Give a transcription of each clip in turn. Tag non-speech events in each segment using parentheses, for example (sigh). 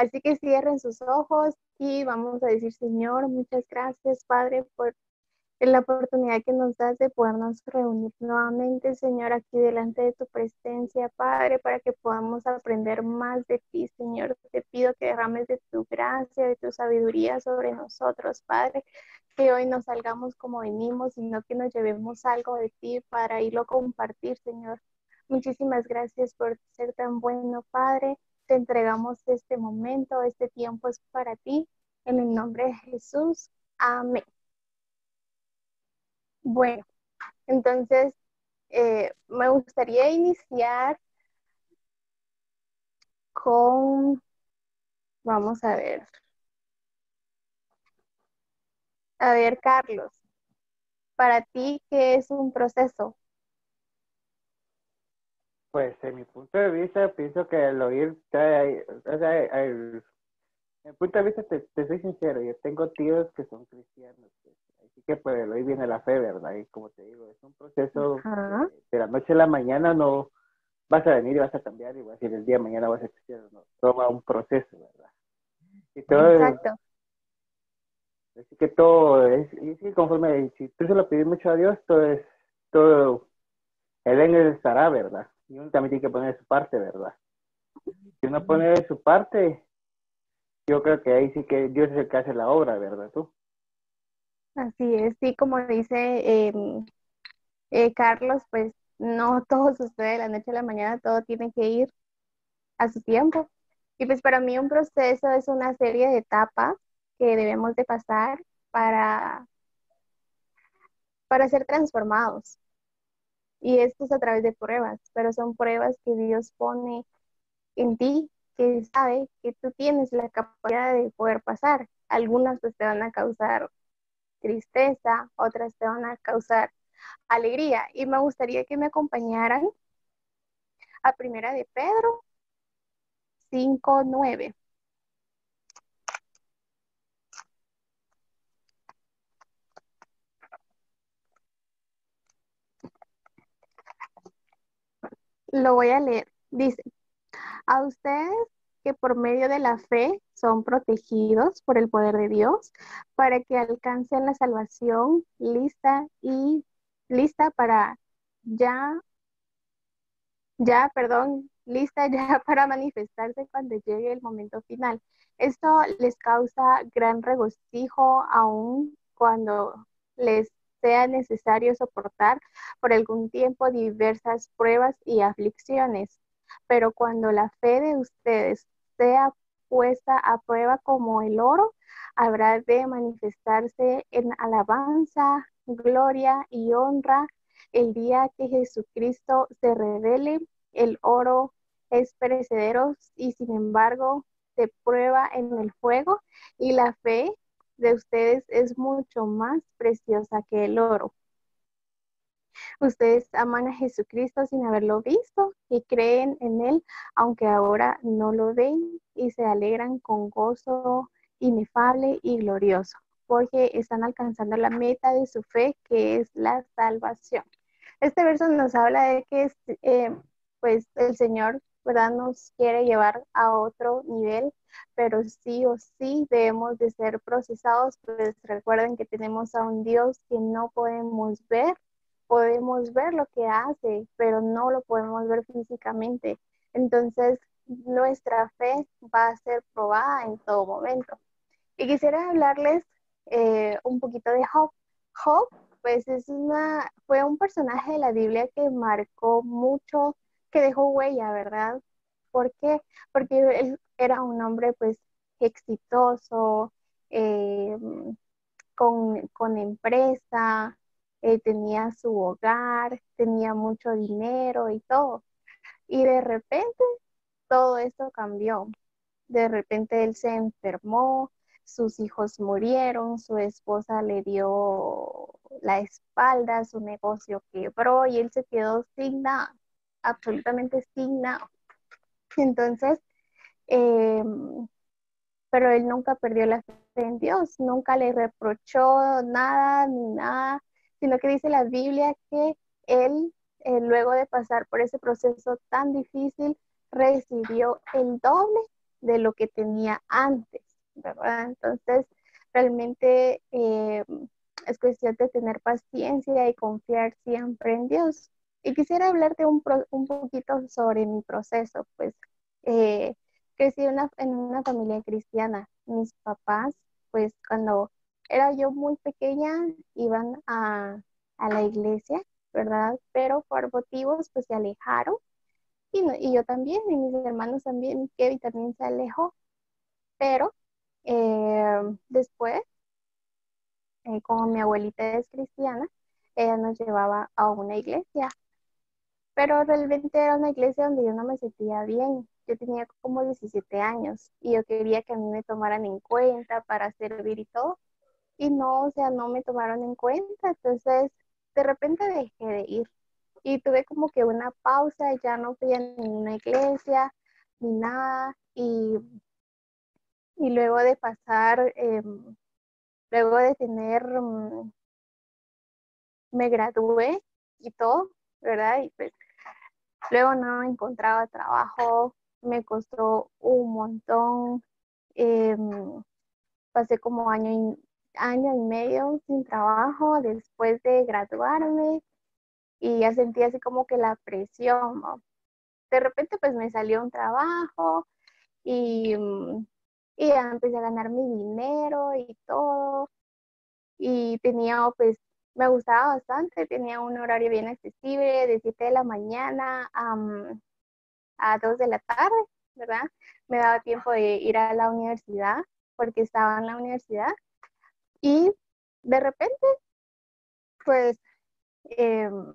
Así que cierren sus ojos y vamos a decir, Señor, muchas gracias, Padre, por la oportunidad que nos das de podernos reunir nuevamente, Señor, aquí delante de tu presencia, Padre, para que podamos aprender más de ti, Señor. Te pido que derrames de tu gracia, de tu sabiduría sobre nosotros, Padre, que hoy nos salgamos como venimos, sino que nos llevemos algo de ti para irlo a compartir, Señor. Muchísimas gracias por ser tan bueno, Padre. Te entregamos este momento, este tiempo es para ti. En el nombre de Jesús. Amén. Bueno, entonces eh, me gustaría iniciar con, vamos a ver, a ver, Carlos, para ti, ¿qué es un proceso? Pues, en mi punto de vista, pienso que el oír, o sea, el, mi punto de vista, te, soy sincero, yo tengo tíos que son cristianos, pues, así que pues el oír viene la fe, ¿verdad? Y como te digo, es un proceso de, la noche a la mañana, no vas a venir y vas a cambiar y vas a decir el día de mañana vas a ser cristiano, no, toma un proceso, ¿verdad? Y todo, Exacto. Así que todo es, y sí, conforme, si tú se lo pides mucho a Dios, todo es, todo, Él en él estará, ¿verdad? Y uno también tiene que poner su parte, ¿verdad? Si uno pone su parte, yo creo que ahí sí que Dios es el que hace la obra, ¿verdad tú? Así es, sí, como dice em, eh, Carlos, pues no todo sucede de la noche a la mañana, todo tiene que ir a su tiempo. Y pues para mí un proceso es una serie de etapas que debemos de pasar para, para ser transformados. Y esto es a través de pruebas, pero son pruebas que Dios pone en ti, que sabe que tú tienes la capacidad de poder pasar. Algunas pues te van a causar tristeza, otras te van a causar alegría. Y me gustaría que me acompañaran a Primera de Pedro 5.9. Lo voy a leer. Dice, a ustedes que por medio de la fe son protegidos por el poder de Dios para que alcancen la salvación lista y lista para ya, ya, perdón, lista ya (laughs) para manifestarse cuando llegue el momento final. Esto les causa gran regocijo aún cuando les sea necesario soportar por algún tiempo diversas pruebas y aflicciones. Pero cuando la fe de ustedes sea puesta a prueba como el oro, habrá de manifestarse en alabanza, gloria y honra el día que Jesucristo se revele. El oro es perecedero y sin embargo se prueba en el fuego y la fe de ustedes es mucho más preciosa que el oro. Ustedes aman a Jesucristo sin haberlo visto y creen en Él, aunque ahora no lo ven y se alegran con gozo inefable y glorioso, porque están alcanzando la meta de su fe, que es la salvación. Este verso nos habla de que eh, pues el Señor ¿verdad? nos quiere llevar a otro nivel, pero sí o sí debemos de ser procesados, pues recuerden que tenemos a un Dios que no podemos ver, podemos ver lo que hace, pero no lo podemos ver físicamente. Entonces, nuestra fe va a ser probada en todo momento. Y quisiera hablarles eh, un poquito de Job. Job, pues es una, fue un personaje de la Biblia que marcó mucho que dejó huella, ¿verdad? ¿Por qué? Porque él era un hombre pues exitoso, eh, con, empresa, eh, tenía su hogar, tenía mucho dinero y todo. Y de repente todo esto cambió. De repente él se enfermó, sus hijos murieron, su esposa le dio la espalda, su negocio quebró y él se quedó sin nada absolutamente sin. Entonces, em, pero él nunca perdió la fe en Dios, nunca le reprochó nada ni nada, sino que dice la Biblia que él, eh, luego de pasar por ese proceso tan difícil, recibió el doble de lo que tenía antes, ¿verdad? Entonces, realmente eh, es cuestión de tener paciencia y confiar siempre en Dios. Y quisiera hablarte un, un poquito sobre mi proceso, pues eh, crecí una, en una familia cristiana. Mis papás, pues cuando era yo muy pequeña, iban a, a la iglesia, ¿verdad? Pero por motivos, pues se alejaron. Y, y yo también, y mis hermanos también, Kevin también se alejó. Pero eh, después, como mi abuelita es cristiana, ella nos llevaba a una iglesia pero realmente era una iglesia donde yo no me sentía bien. Yo tenía como 17 años y yo quería que a mí me tomaran en cuenta para servir y todo. Y no, o sea, no me tomaron en cuenta. Entonces, de repente dejé de ir. Y tuve como que una pausa, ya no fui a ninguna iglesia ni nada. Y, y luego de pasar, em, luego de tener, mm, me gradué y todo, ¿verdad? Y pues Luego no encontraba trabajo, me costó un montón. Em, pasé como año y, año y medio sin trabajo después de graduarme y ya sentía así como que la presión. De repente pues me salió un trabajo y, y ya empecé a ganar mi dinero y todo. Y tenía pues me gustaba bastante, tenía un horario bien accesible de 7 de la mañana a 2 de la tarde, ¿verdad? Me daba tiempo de ir a la universidad porque estaba en la universidad y de repente, pues, em,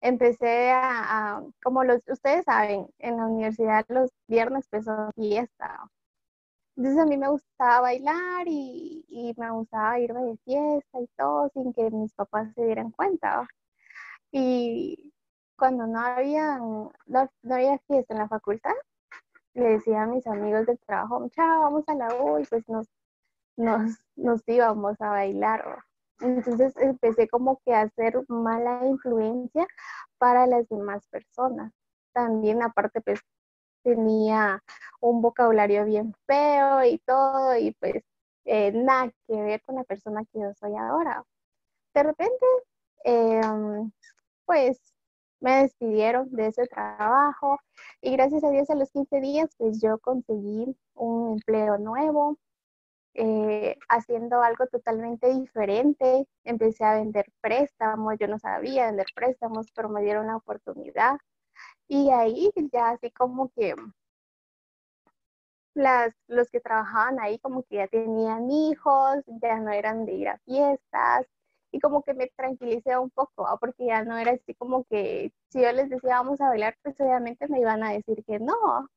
empecé a, como los, ustedes saben, en la universidad los viernes pues son fiesta, entonces a mí me gustaba bailar y, me gustaba irme de fiesta y todo sin que mis papás se dieran cuenta. Y cuando no había, no, había fiesta en la facultad, le decía a mis amigos del trabajo, chao, vamos a la U y pues nos, nos, nos íbamos a bailar. Entonces empecé como que a hacer mala influencia para las demás personas. También aparte pues tenía un vocabulario bien feo y todo, y pues eh, nada que ver con la persona que yo soy ahora. De repente, em, pues me despidieron de ese trabajo y gracias a Dios a los 15 días pues yo conseguí un empleo nuevo, eh, haciendo algo totalmente diferente. Empecé a vender préstamos, yo no sabía vender préstamos, pero me dieron la oportunidad. Y ahí ya así como que las, los que trabajaban ahí como que ya tenían hijos, ya no eran de ir a fiestas y como que me tranquilicé un poco, porque ya no era así como que si yo les decía vamos a bailar, pues obviamente me iban a decir que no.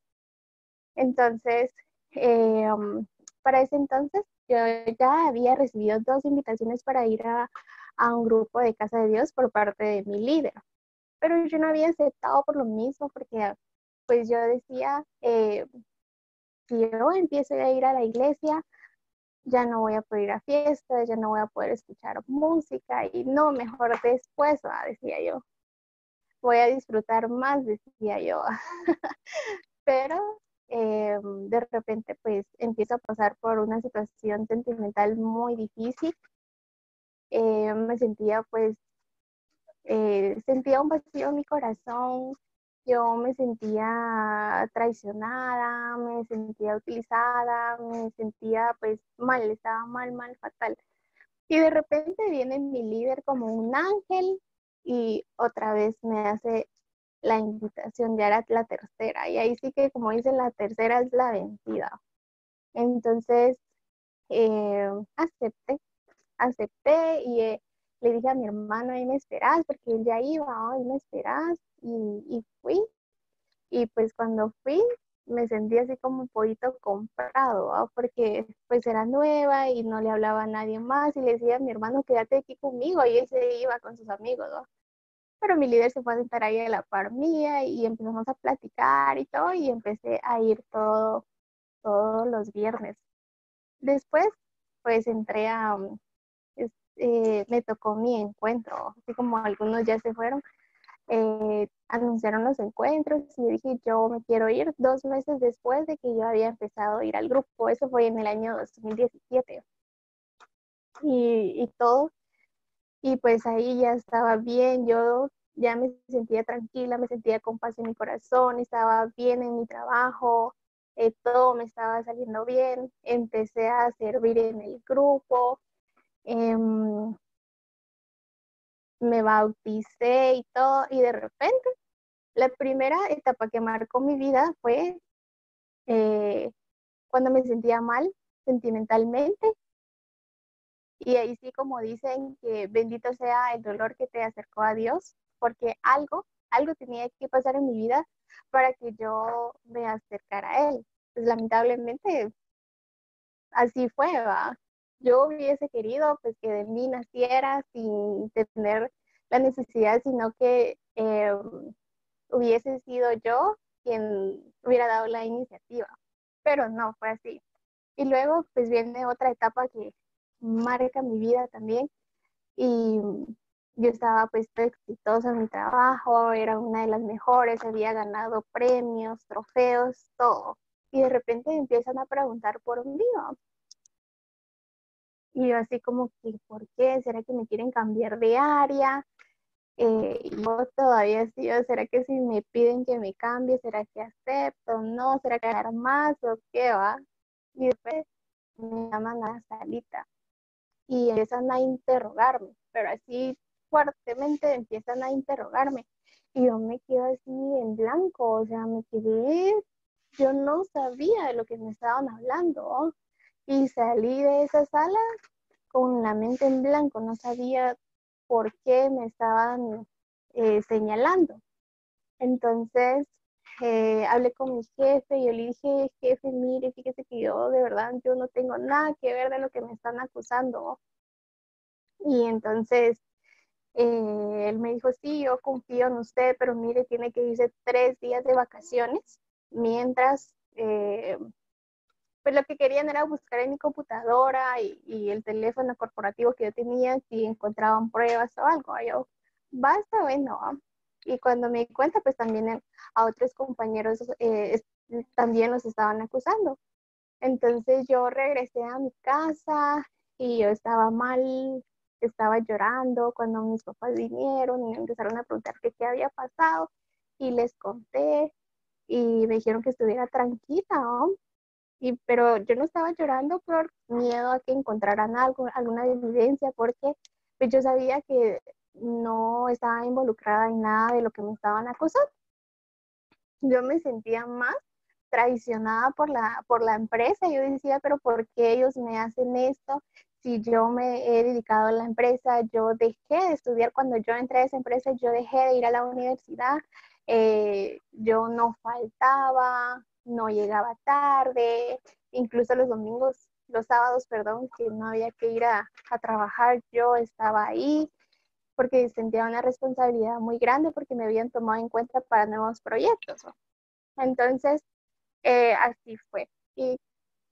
Entonces, eh, um, para ese entonces yo ya había recibido dos invitaciones para ir a, a un grupo de Casa de Dios por parte de mi líder, pero yo no había aceptado por lo mismo, porque pues yo decía, eh, si yo empiezo a ir a la iglesia, ya no voy a poder ir a fiestas, ya no voy a poder escuchar música y no, mejor después, decía yo. Voy a disfrutar más, decía yo. (laughs) Pero eh, de repente pues empiezo a pasar por una situación sentimental muy difícil. Eh, me sentía pues, eh, sentía un vacío en mi corazón, yo me sentía traicionada, me sentía utilizada, me sentía pues mal, estaba mal, mal, fatal. Y de repente viene mi líder como un ángel y otra vez me hace la invitación, ya era la tercera. Y ahí sí que como dice, la tercera es la vencida. Entonces, eh, acepté, acepté y eh, le dije a mi hermano, ahí me esperas, porque él ya iba, ahí me esperas y, fui. Y pues cuando fui me sentí así como un poquito comprado, porque pues era nueva y no le hablaba a nadie más y le decía a mi hermano, quédate aquí conmigo y él se iba con sus amigos, Pero mi líder se fue a sentar ahí a la par mía y empezamos a platicar y todo y empecé a ir todo, todos los viernes. Después pues entré a, eh, me tocó mi encuentro, así como algunos ya se fueron, eh, anunciaron los encuentros y dije, yo me quiero ir dos meses después de que yo había empezado a ir al grupo. Eso fue en el año 2017. Y, y todo. Y pues ahí ya estaba bien, yo ya me sentía tranquila, me sentía con paz en mi corazón, estaba bien en mi trabajo, eh, todo me estaba saliendo bien, empecé a servir en el grupo, em, me bauticé y todo, y de repente la primera etapa que marcó mi vida fue eh, cuando me sentía mal sentimentalmente. Y ahí sí, como dicen, que bendito sea el dolor que te acercó a Dios, porque algo, algo tenía que pasar en mi vida para que yo me acercara a Él. Pues lamentablemente así fue, ¿va? Yo hubiese querido pues que de mí naciera sin tener la necesidad, sino que eh, hubiese sido yo quien hubiera dado la iniciativa, pero no fue así. Y luego pues viene otra etapa que marca mi vida también y yo estaba pues exitosa en mi trabajo, era una de las mejores, había ganado premios, trofeos, todo. Y de repente empiezan a preguntar por mí. Y yo así como que, ¿por qué? ¿Será que me quieren cambiar de área? Eh, yo todavía sigo, ¿será que si me piden que me cambie, será que acepto? ¿No? ¿Será que ganar más o qué va? Y después me llaman a la salita y empiezan a interrogarme, pero así fuertemente empiezan a interrogarme y yo me quedo así en blanco, o sea, me quedé, yo no sabía de lo que me estaban hablando y salí de esa sala con la mente en blanco, no sabía por qué me estaban eh, señalando. Entonces, eh, hablé con mi jefe yo le dije, jefe, mire, fíjese que yo de verdad, yo no tengo nada que ver de lo que me están acusando. Y entonces eh, él me dijo, sí, yo confío en usted, pero mire, tiene que irse tres días de vacaciones, mientras, eh, pues lo que querían era buscar en mi computadora y, el teléfono corporativo que yo tenía si encontraban pruebas o algo. Yo, basta, bueno. Y cuando me di cuenta, pues también a otros compañeros eh, también los estaban acusando. Entonces yo regresé a mi casa y yo estaba mal estaba llorando cuando mis papás vinieron y me empezaron a preguntar qué, había pasado y les conté y me dijeron que estuviera tranquila, pero yo no estaba llorando por miedo a que encontraran algo, alguna evidencia, porque pues, yo sabía que no estaba involucrada en nada de lo que me estaban acusando. Yo me sentía más traicionada por la, por la empresa. Yo decía, pero ¿por qué ellos me hacen esto? si yo me he dedicado a la empresa, yo dejé de estudiar cuando yo entré a esa empresa, yo dejé de ir a la universidad, eh, yo no faltaba, no llegaba tarde, incluso los domingos, los sábados, perdón, que no había que ir a, trabajar, yo estaba ahí porque sentía una responsabilidad muy grande porque me habían tomado en cuenta para nuevos proyectos. Entonces, eh, así fue. Y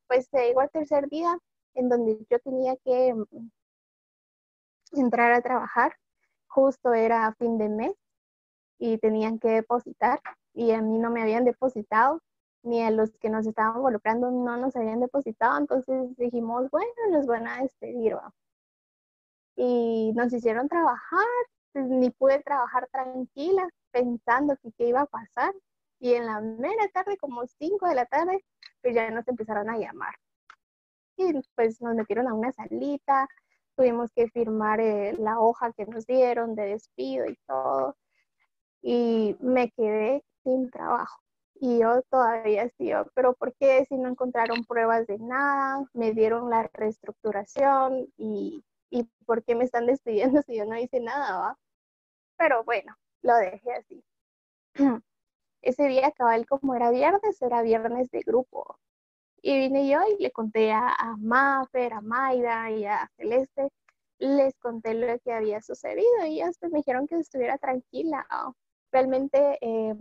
pues llegó al tercer día, en donde yo tenía que mm, entrar a trabajar. Justo era fin de mes y tenían que depositar y a mí no me habían depositado ni a los que nos estaban involucrando no nos habían depositado, entonces dijimos, bueno, los van a despedir. Y nos hicieron trabajar, pues, ni pude trabajar tranquila pensando que qué iba a pasar. Y en la mera tarde, como 5 de la tarde, pues ya nos empezaron a llamar y pues nos metieron a una salita, tuvimos que firmar eh, la hoja que nos dieron de despido y todo, y me quedé sin trabajo. Y yo todavía estoy, pero ¿por qué si no encontraron pruebas de nada? Me dieron la reestructuración y, y ¿por qué me están (laughs) despidiendo si yo no hice nada? ¿va? Pero bueno, lo dejé así. (clears throat) Ese día cabal como era viernes, era viernes de grupo. Y vine yo y le conté a, a Mafer, a Mayra y a Celeste, les conté lo que había sucedido y ellos me dijeron que estuviera tranquila. Realmente eh,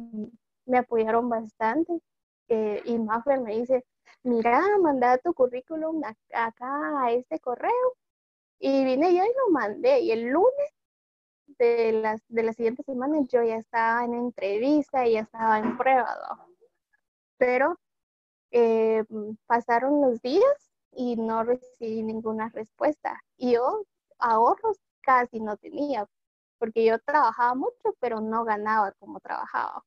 me apoyaron bastante eh, y Mafer me dice, mira, manda tu currículum acá a este correo. Y vine yo y lo mandé y el lunes de las, de las siguientes semanas yo ya estaba en entrevista y ya estaba en prueba, Pero eh, pasaron los días y no recibí ninguna respuesta. Y yo ahorros casi no tenía, porque yo trabajaba mucho, pero no ganaba como trabajaba.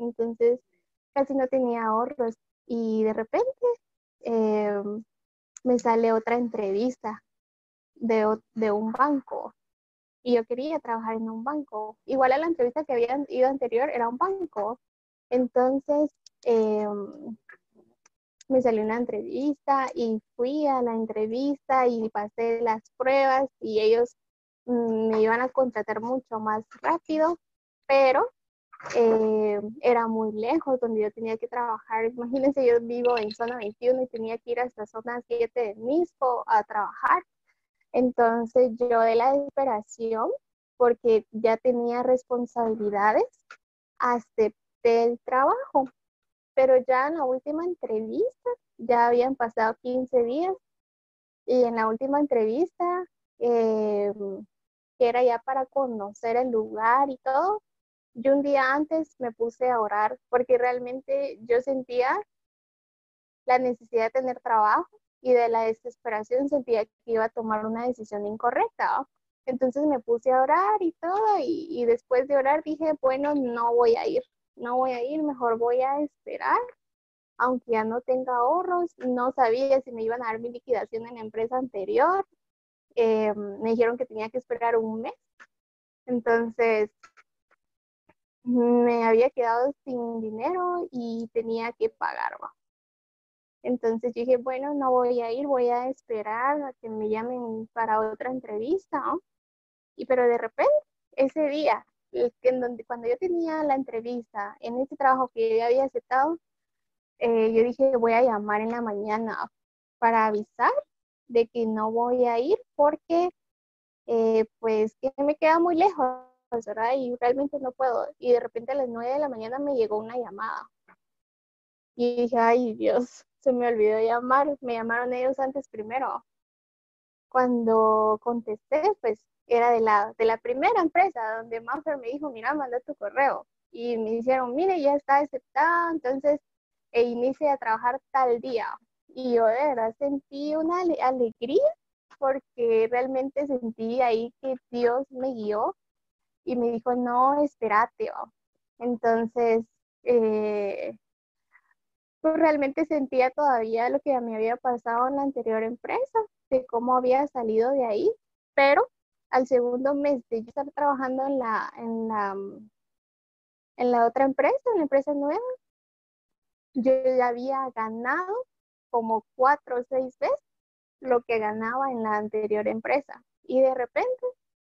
Entonces, casi no tenía ahorros. Y de repente eh, me sale otra entrevista de, de un banco y yo quería trabajar en un banco. Igual a la entrevista que había ido anterior era un banco. Entonces, em, me salió una entrevista y fui a la entrevista y pasé las pruebas y ellos mm, me iban a contratar mucho más rápido, pero eh, era muy lejos donde yo tenía que trabajar. Imagínense, yo vivo en zona 21 y tenía que ir hasta zona 7 de Misco a trabajar entonces yo de la desesperación, porque ya tenía responsabilidades, acepté el trabajo. Pero ya en la última entrevista, ya habían pasado 15 días, y en la última entrevista, eh, que era ya para conocer el lugar y todo, yo un día antes me puse a orar porque realmente yo sentía la necesidad de tener trabajo y de la desesperación sentía que iba a tomar una decisión incorrecta. Entonces me puse a orar y todo y, después de orar dije, bueno, no voy a ir, no voy a ir, mejor voy a esperar, aunque ya no tenga ahorros, no sabía si me iban a dar mi liquidación en la empresa anterior, eh, me dijeron que tenía que esperar un mes, entonces me había quedado sin dinero y tenía que pagar. Entonces dije, bueno, no voy a ir, voy a esperar a que me llamen para otra entrevista. Y pero de repente, ese día, cuando yo tenía la entrevista en ese trabajo que yo había aceptado, eh, yo dije, voy a llamar en la mañana para avisar de que no voy a ir porque eh, pues que me queda muy lejos, ¿verdad? Y realmente no puedo. Y de repente a las nueve de la mañana me llegó una llamada. Y dije, ay Dios, se me olvidó llamar, me llamaron ellos antes primero. Cuando contesté, pues era de la, de la primera empresa donde Maffer me dijo, mira, manda tu correo. Y me dijeron, mire, ya está aceptado, entonces e inicia a trabajar tal día. Y yo de verdad sentí una alegría porque realmente sentí ahí que Dios me guió y me dijo, no, espérate. Entonces, eh, pues realmente sentía todavía lo que me había pasado en la anterior empresa, de cómo había salido de ahí, pero al segundo mes de estar trabajando en la, en la, en la otra empresa, en la empresa nueva, yo ya había ganado como cuatro o seis veces lo que ganaba en la anterior empresa. Y de repente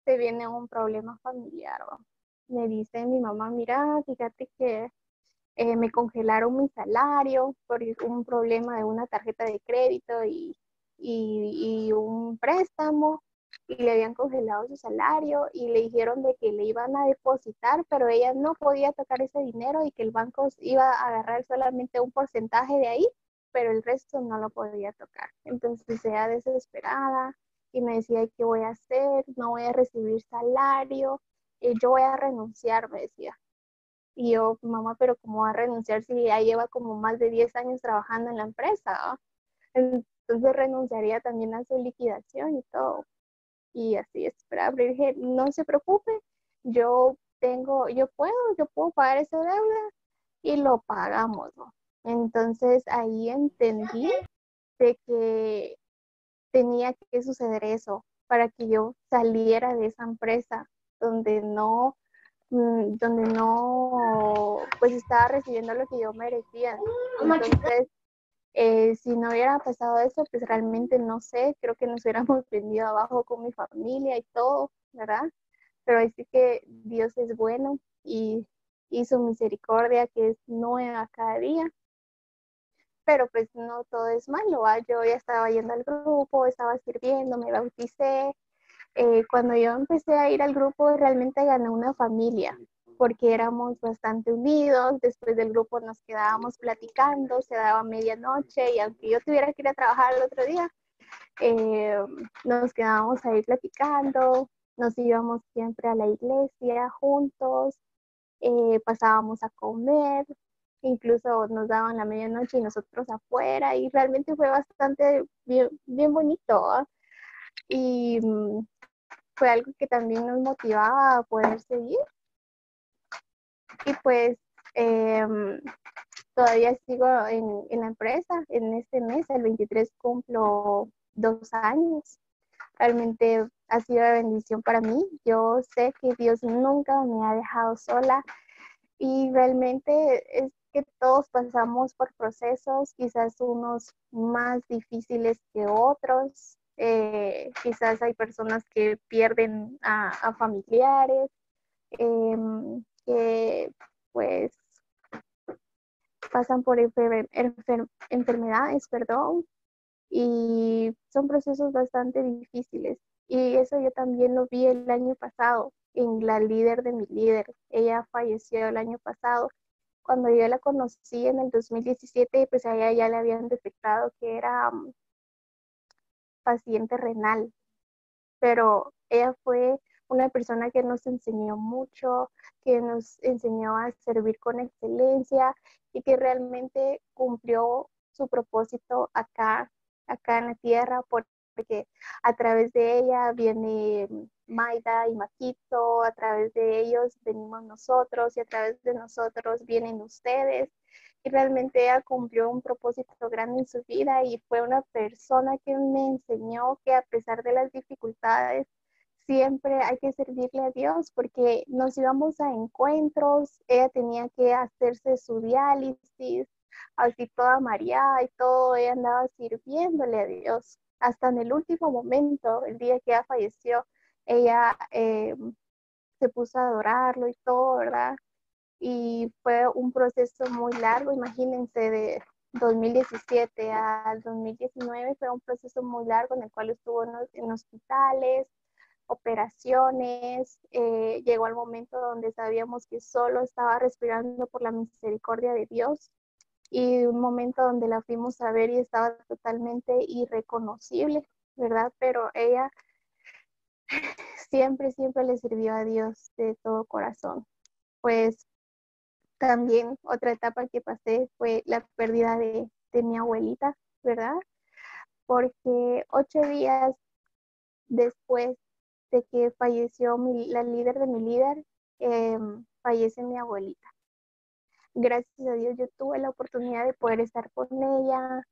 se viene un problema familiar. Me dice mi mamá, mira, fíjate que eh, me congelaron mi salario por un problema de una tarjeta de crédito y, y, un préstamo y le habían congelado su salario y le dijeron de que le iban a depositar, pero ella no podía tocar ese dinero y que el banco iba a agarrar solamente un porcentaje de ahí, pero el resto no lo podía tocar. Entonces ella desesperada y me decía, ¿qué voy a hacer? No voy a recibir salario, y yo voy a renunciar, me decía. Y yo, mamá, pero ¿cómo va a renunciar si ya lleva como más de 10 años trabajando en la empresa? Entonces renunciaría también a su liquidación y todo. Y así es, pero dije, no se preocupe, yo tengo, yo puedo, yo puedo pagar esa deuda y lo pagamos. Entonces ahí entendí de que tenía que suceder eso para que yo saliera de esa empresa donde no Mm, donde no, pues estaba recibiendo lo que yo merecía. Entonces, eh, si no hubiera pasado eso, pues realmente no sé, creo que nos (laughs) hubiéramos venido abajo con mi familia y todo, ¿verdad? Pero así que Dios es bueno y, hizo misericordia que es nueva cada día. Pero pues no todo es malo, yo ya estaba yendo al grupo, estaba sirviendo, me bauticé, eh, cuando yo empecé a ir al grupo realmente gané una familia porque éramos bastante unidos, después del grupo nos quedábamos platicando, se daba medianoche y aunque yo tuviera que ir a trabajar el otro día, eh, nos quedábamos ahí platicando nos íbamos siempre a la iglesia juntos, eh, pasábamos a comer, incluso nos daban la medianoche y nosotros afuera y realmente fue bastante bien, bien bonito. Y mm, fue algo que también nos motivaba a poder seguir. Y pues em, todavía sigo en, en, la empresa. En este mes, el 23, cumplo dos años. Realmente ha sido de bendición para mí. Yo sé que Dios nunca me ha dejado sola y realmente es que todos pasamos por procesos, quizás unos más difíciles que otros. Eh, quizás hay personas que pierden a, familiares, em, que pues pasan por enfermedades, perdón, y son procesos bastante difíciles. Y eso yo también lo vi el año pasado en la líder de mi líder. Ella falleció el año pasado. Cuando yo la conocí en el 2017, pues a ella ya le habían detectado que era um, paciente renal. Pero ella fue una persona que nos enseñó mucho, que nos enseñó a servir con excelencia y que realmente cumplió su propósito acá acá en la tierra porque a través de ella viene Maida y Maquito, a través de ellos venimos nosotros y a través de nosotros vienen ustedes. Y realmente ella cumplió un propósito grande en su vida y fue una persona que me enseñó que a pesar de las dificultades, siempre hay que servirle a Dios porque nos íbamos a encuentros, ella tenía que hacerse su diálisis, así toda María y todo, ella andaba sirviéndole a Dios. Hasta en el último momento, el día que ella falleció, ella eh, se puso a adorarlo y todo, ¿verdad? Y fue un proceso muy largo, imagínense, de 2017 al 2019 fue un proceso muy largo en el cual estuvo en, hospitales, operaciones, eh, llegó al momento donde sabíamos que solo estaba respirando por la misericordia de Dios y un momento donde la fuimos a ver y estaba totalmente irreconocible, ¿verdad? Pero ella siempre, siempre le sirvió a Dios de todo corazón. Pues también otra etapa que pasé fue la pérdida de, mi abuelita, ¿verdad? Porque ocho días después de que falleció la líder de mi líder, em, fallece mi abuelita gracias a Dios yo tuve la oportunidad de poder estar con ella,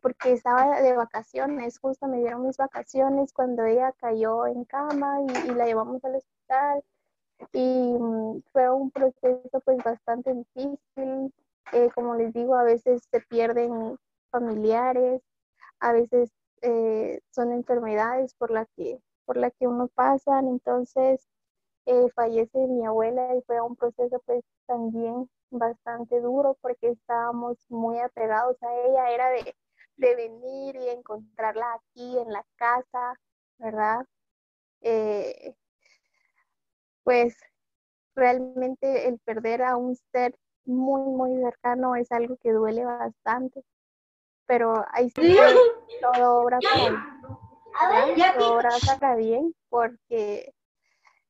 porque estaba de vacaciones, justo me dieron mis vacaciones cuando ella cayó en cama y, la llevamos al hospital. Y mm, fue un proceso pues bastante difícil. Eh, como les digo, a veces se pierden familiares, a veces eh, son enfermedades por las que, la que uno pasa. Entonces, eh, fallece mi abuela y fue un proceso pues también bastante duro porque estábamos muy apegados a ella, era de, venir y encontrarla aquí en la casa, ¿verdad? Eh, pues realmente el perder a un ser muy, muy cercano es algo que duele bastante, pero ahí sí. todo obra para todo obra para bien porque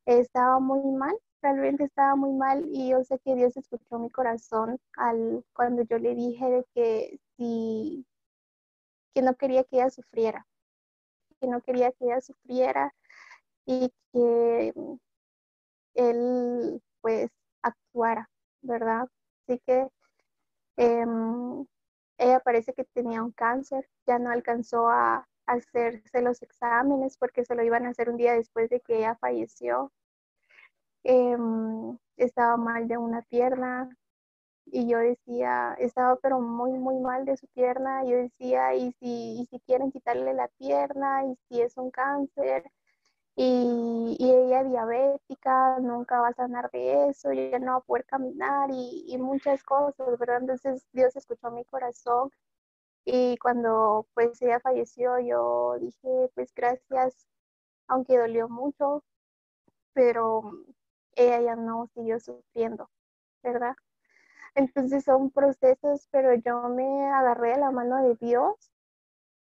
estaba muy mal realmente estaba muy mal y yo sé que Dios escuchó mi corazón al cuando yo le dije de que si que no quería que ella sufriera, que no quería que ella sufriera y que él pues actuara, ¿verdad? Así que em, ella parece que tenía un cáncer, ya no alcanzó a hacerse los exámenes porque se lo iban a hacer un día después de que ella falleció Em, estaba mal de una pierna y yo decía, estaba pero muy, muy mal de su pierna. Yo decía, ¿y si, y si quieren quitarle la pierna? ¿Y si es un cáncer? Y, y, ella diabética, nunca va a sanar de eso, ya no va a poder caminar y, y, muchas cosas, ¿verdad? Entonces Dios escuchó mi corazón y cuando pues ella falleció yo dije pues gracias, aunque dolió mucho, pero ella ya no siguió sufriendo, ¿verdad? Entonces son procesos, pero yo me agarré de la mano de Dios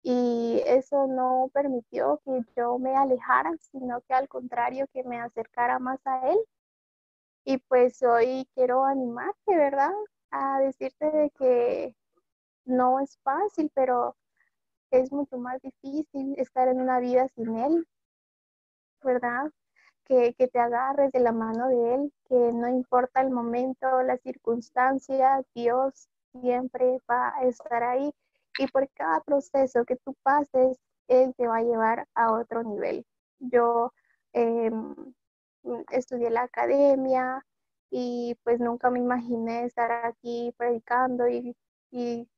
y eso no permitió que yo me alejara, sino que al contrario, que me acercara más a Él. Y pues hoy quiero animarte, ¿verdad? A decirte de que no es fácil, pero es mucho más difícil estar en una vida sin Él, ¿verdad? Que, que, te agarres de la mano de Él, que no importa el momento, las circunstancias, Dios siempre va a estar ahí y por cada proceso que tú pases, Él te va a llevar a otro nivel. Yo em, estudié la academia y pues nunca me imaginé estar aquí predicando y, y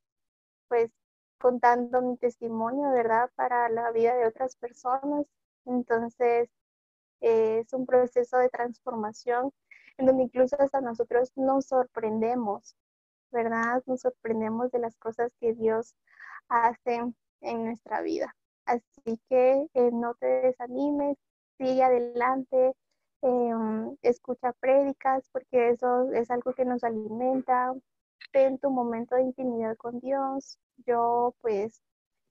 pues contando mi testimonio, ¿verdad? Para la vida de otras personas. Entonces, eh, es un proceso de transformación en donde incluso hasta nosotros nos sorprendemos, ¿verdad? Nos sorprendemos de las cosas que Dios hace en nuestra vida. Así que eh, no te desanimes, sigue adelante, em, escucha prédicas, porque eso es algo que nos alimenta. Ten tu momento de intimidad con Dios. Yo pues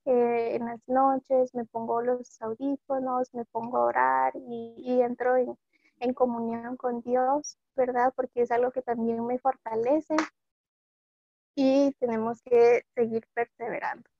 eh, en las noches me pongo los audífonos, me pongo a orar y, entro en, en comunión con Dios, ¿verdad? Porque es algo que también me fortalece y tenemos que seguir perseverando.